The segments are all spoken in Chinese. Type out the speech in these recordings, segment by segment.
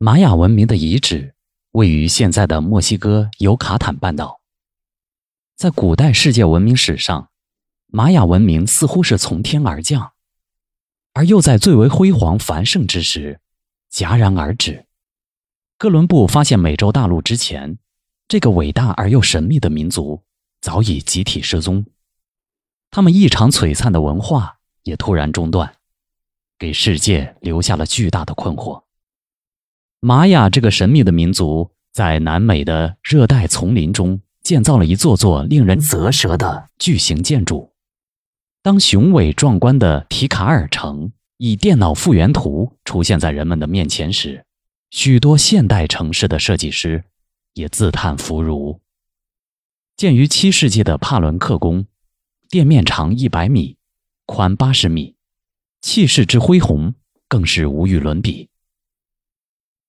玛雅文明的遗址位于现在的墨西哥尤卡坦半岛。在古代世界文明史上，玛雅文明似乎是从天而降，而又在最为辉煌繁盛之时戛然而止。哥伦布发现美洲大陆之前，这个伟大而又神秘的民族早已集体失踪，他们异常璀璨的文化也突然中断，给世界留下了巨大的困惑。玛雅这个神秘的民族在南美的热带丛林中建造了一座座令人啧舌的巨型建筑。当雄伟壮观的提卡尔城以电脑复原图出现在人们的面前时，许多现代城市的设计师也自叹弗如。建于七世纪的帕伦克宫，店面长一百米，宽八十米，气势之恢宏更是无与伦比。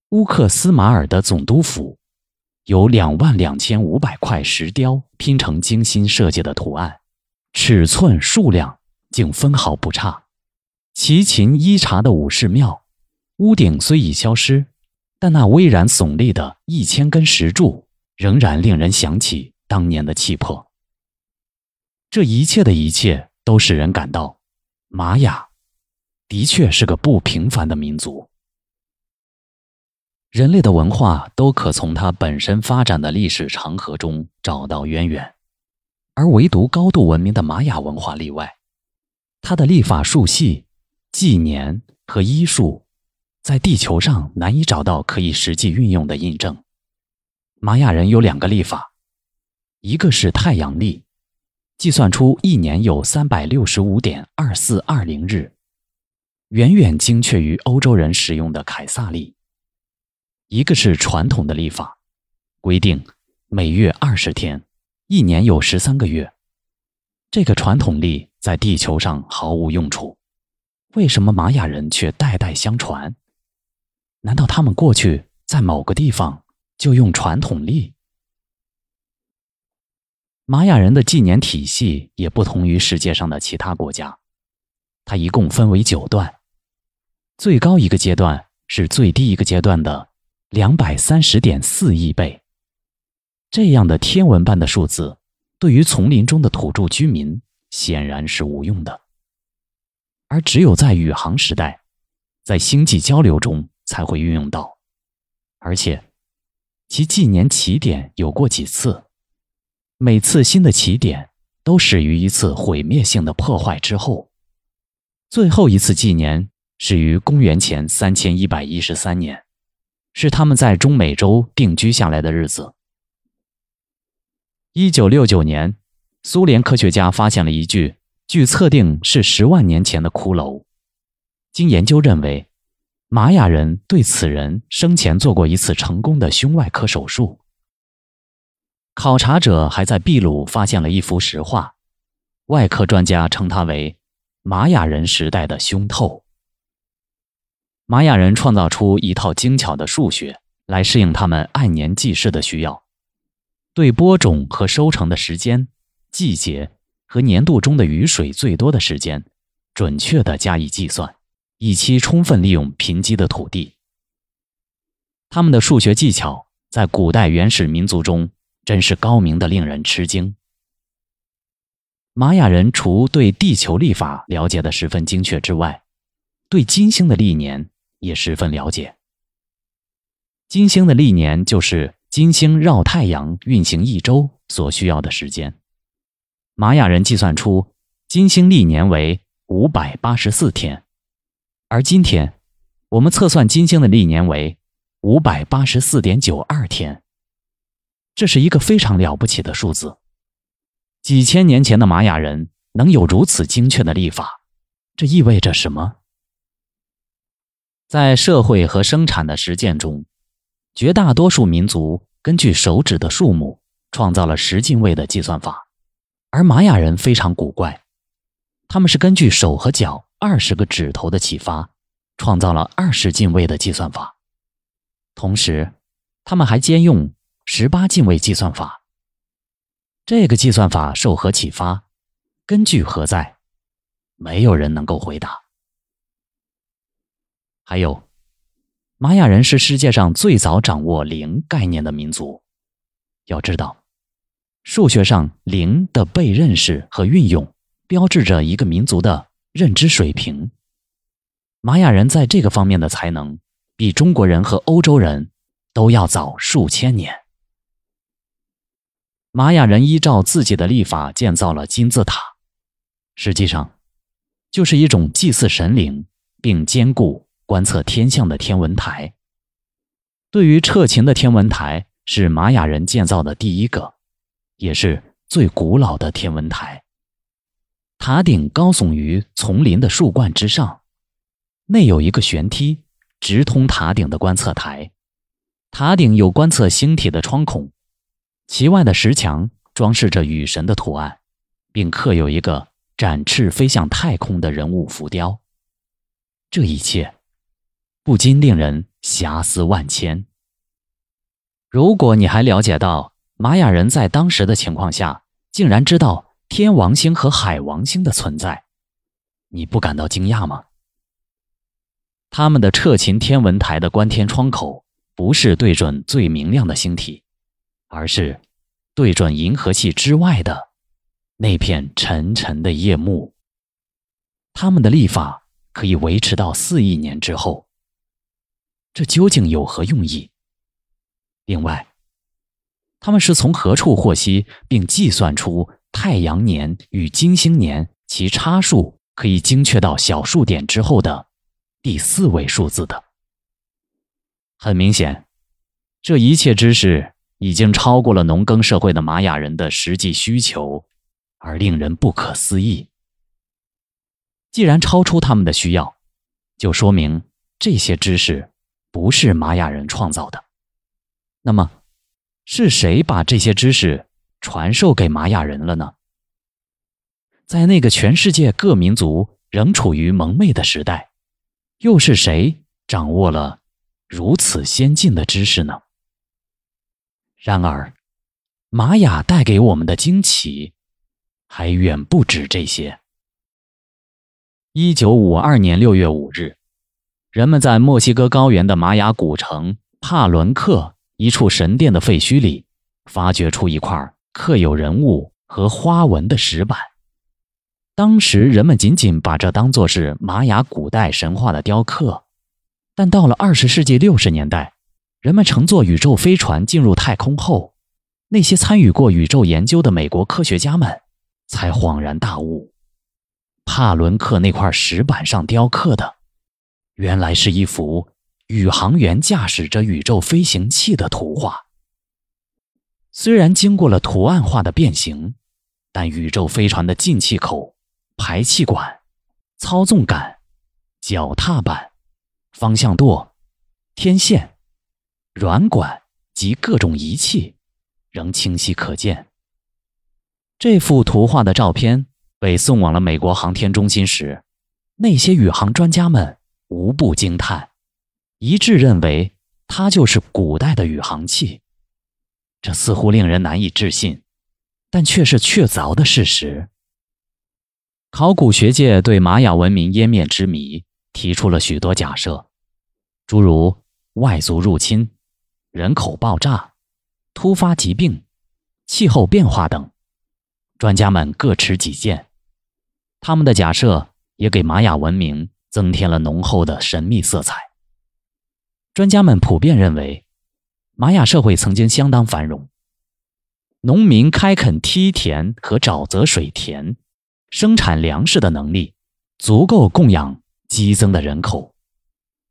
乌克斯马尔的总督府有两万两千五百块石雕拼成精心设计的图案，尺寸数量竟分毫不差。齐秦伊察的武士庙，屋顶虽已消失。但那巍然耸立的一千根石柱，仍然令人想起当年的气魄。这一切的一切，都使人感到，玛雅的确是个不平凡的民族。人类的文化都可从它本身发展的历史长河中找到渊源，而唯独高度文明的玛雅文化例外。它的历法数系、纪年和医术。在地球上难以找到可以实际运用的印证。玛雅人有两个历法，一个是太阳历，计算出一年有三百六十五点二四二零日，远远精确于欧洲人使用的凯撒历；一个是传统的历法，规定每月二十天，一年有十三个月。这个传统历在地球上毫无用处，为什么玛雅人却代代相传？难道他们过去在某个地方就用传统历？玛雅人的纪年体系也不同于世界上的其他国家，它一共分为九段，最高一个阶段是最低一个阶段的两百三十点四亿倍。这样的天文般的数字，对于丛林中的土著居民显然是无用的，而只有在宇航时代，在星际交流中。才会运用到，而且其纪年起点有过几次，每次新的起点都始于一次毁灭性的破坏之后。最后一次纪年始于公元前三千一百一十三年，是他们在中美洲定居下来的日子。一九六九年，苏联科学家发现了一具据测定是十万年前的骷髅，经研究认为。玛雅人对此人生前做过一次成功的胸外科手术。考察者还在秘鲁发现了一幅石画，外科专家称它为玛雅人时代的胸透。玛雅人创造出一套精巧的数学来适应他们按年计时的需要，对播种和收成的时间、季节和年度中的雨水最多的时间，准确地加以计算。以期充分利用贫瘠的土地。他们的数学技巧在古代原始民族中真是高明的，令人吃惊。玛雅人除对地球历法了解的十分精确之外，对金星的历年也十分了解。金星的历年就是金星绕太阳运行一周所需要的时间。玛雅人计算出金星历年为五百八十四天。而今天，我们测算金星的历年为五百八十四点九二天，这是一个非常了不起的数字。几千年前的玛雅人能有如此精确的历法，这意味着什么？在社会和生产的实践中，绝大多数民族根据手指的数目创造了十进位的计算法，而玛雅人非常古怪，他们是根据手和脚。二十个指头的启发，创造了二十进位的计算法。同时，他们还兼用十八进位计算法。这个计算法受何启发？根据何在？没有人能够回答。还有，玛雅人是世界上最早掌握零概念的民族。要知道，数学上零的被认识和运用，标志着一个民族的认知水平。玛雅人在这个方面的才能，比中国人和欧洲人都要早数千年。玛雅人依照自己的历法建造了金字塔，实际上，就是一种祭祀神灵并兼顾。观测天象的天文台，对于彻琴的天文台是玛雅人建造的第一个，也是最古老的天文台。塔顶高耸于丛林的树冠之上，内有一个悬梯直通塔顶的观测台。塔顶有观测星体的窗孔，其外的石墙装饰着雨神的图案，并刻有一个展翅飞向太空的人物浮雕。这一切。不禁令人遐思万千。如果你还了解到玛雅人在当时的情况下竟然知道天王星和海王星的存在，你不感到惊讶吗？他们的彻勤天文台的观天窗口不是对准最明亮的星体，而是对准银河系之外的那片沉沉的夜幕。他们的历法可以维持到四亿年之后。这究竟有何用意？另外，他们是从何处获悉并计算出太阳年与金星年其差数可以精确到小数点之后的第四位数字的？很明显，这一切知识已经超过了农耕社会的玛雅人的实际需求，而令人不可思议。既然超出他们的需要，就说明这些知识。不是玛雅人创造的，那么是谁把这些知识传授给玛雅人了呢？在那个全世界各民族仍处于蒙昧的时代，又是谁掌握了如此先进的知识呢？然而，玛雅带给我们的惊奇还远不止这些。一九五二年六月五日。人们在墨西哥高原的玛雅古城帕伦克一处神殿的废墟里，发掘出一块刻有人物和花纹的石板。当时人们仅仅把这当作是玛雅古代神话的雕刻，但到了二十世纪六十年代，人们乘坐宇宙飞船进入太空后，那些参与过宇宙研究的美国科学家们才恍然大悟：帕伦克那块石板上雕刻的。原来是一幅宇航员驾驶着宇宙飞行器的图画。虽然经过了图案化的变形，但宇宙飞船的进气口、排气管、操纵杆、脚踏板、方向舵、天线、软管及各种仪器仍清晰可见。这幅图画的照片被送往了美国航天中心时，那些宇航专家们。无不惊叹，一致认为它就是古代的宇航器。这似乎令人难以置信，但却是确凿的事实。考古学界对玛雅文明湮灭之谜提出了许多假设，诸如外族入侵、人口爆炸、突发疾病、气候变化等。专家们各持己见，他们的假设也给玛雅文明。增添了浓厚的神秘色彩。专家们普遍认为，玛雅社会曾经相当繁荣，农民开垦梯田和沼泽水田，生产粮食的能力足够供养激增的人口。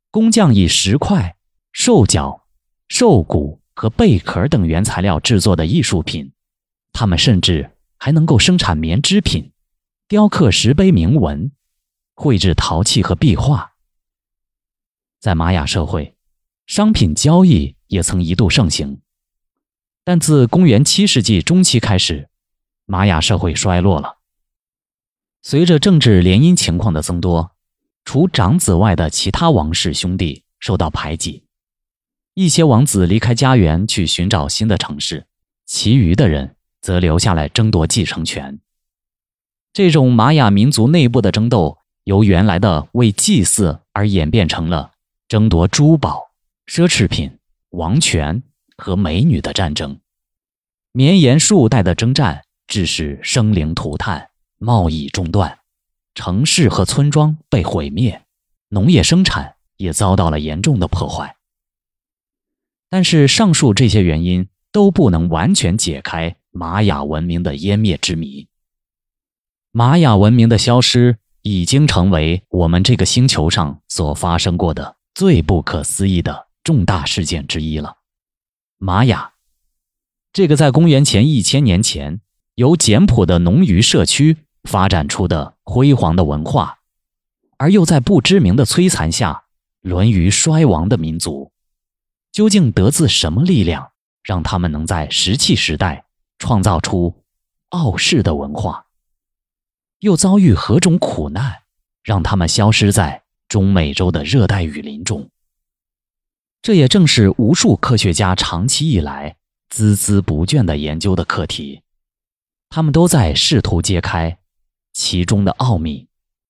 工匠以石块、兽角、兽骨和贝壳等原材料制作的艺术品，他们甚至还能够生产棉织品，雕刻石碑铭文。绘制陶器和壁画，在玛雅社会，商品交易也曾一度盛行。但自公元七世纪中期开始，玛雅社会衰落了。随着政治联姻情况的增多，除长子外的其他王室兄弟受到排挤，一些王子离开家园去寻找新的城市，其余的人则留下来争夺继承权。这种玛雅民族内部的争斗。由原来的为祭祀而演变成了争夺珠宝、奢侈品、王权和美女的战争，绵延数代的征战，致使生灵涂炭、贸易中断，城市和村庄被毁灭，农业生产也遭到了严重的破坏。但是，上述这些原因都不能完全解开玛雅文明的湮灭之谜。玛雅文明的消失。已经成为我们这个星球上所发生过的最不可思议的重大事件之一了。玛雅，这个在公元前一千年前由简朴的农渔社区发展出的辉煌的文化，而又在不知名的摧残下沦于衰亡的民族，究竟得自什么力量，让他们能在石器时代创造出傲世的文化？又遭遇何种苦难，让他们消失在中美洲的热带雨林中？这也正是无数科学家长期以来孜孜不倦的研究的课题。他们都在试图揭开其中的奥秘。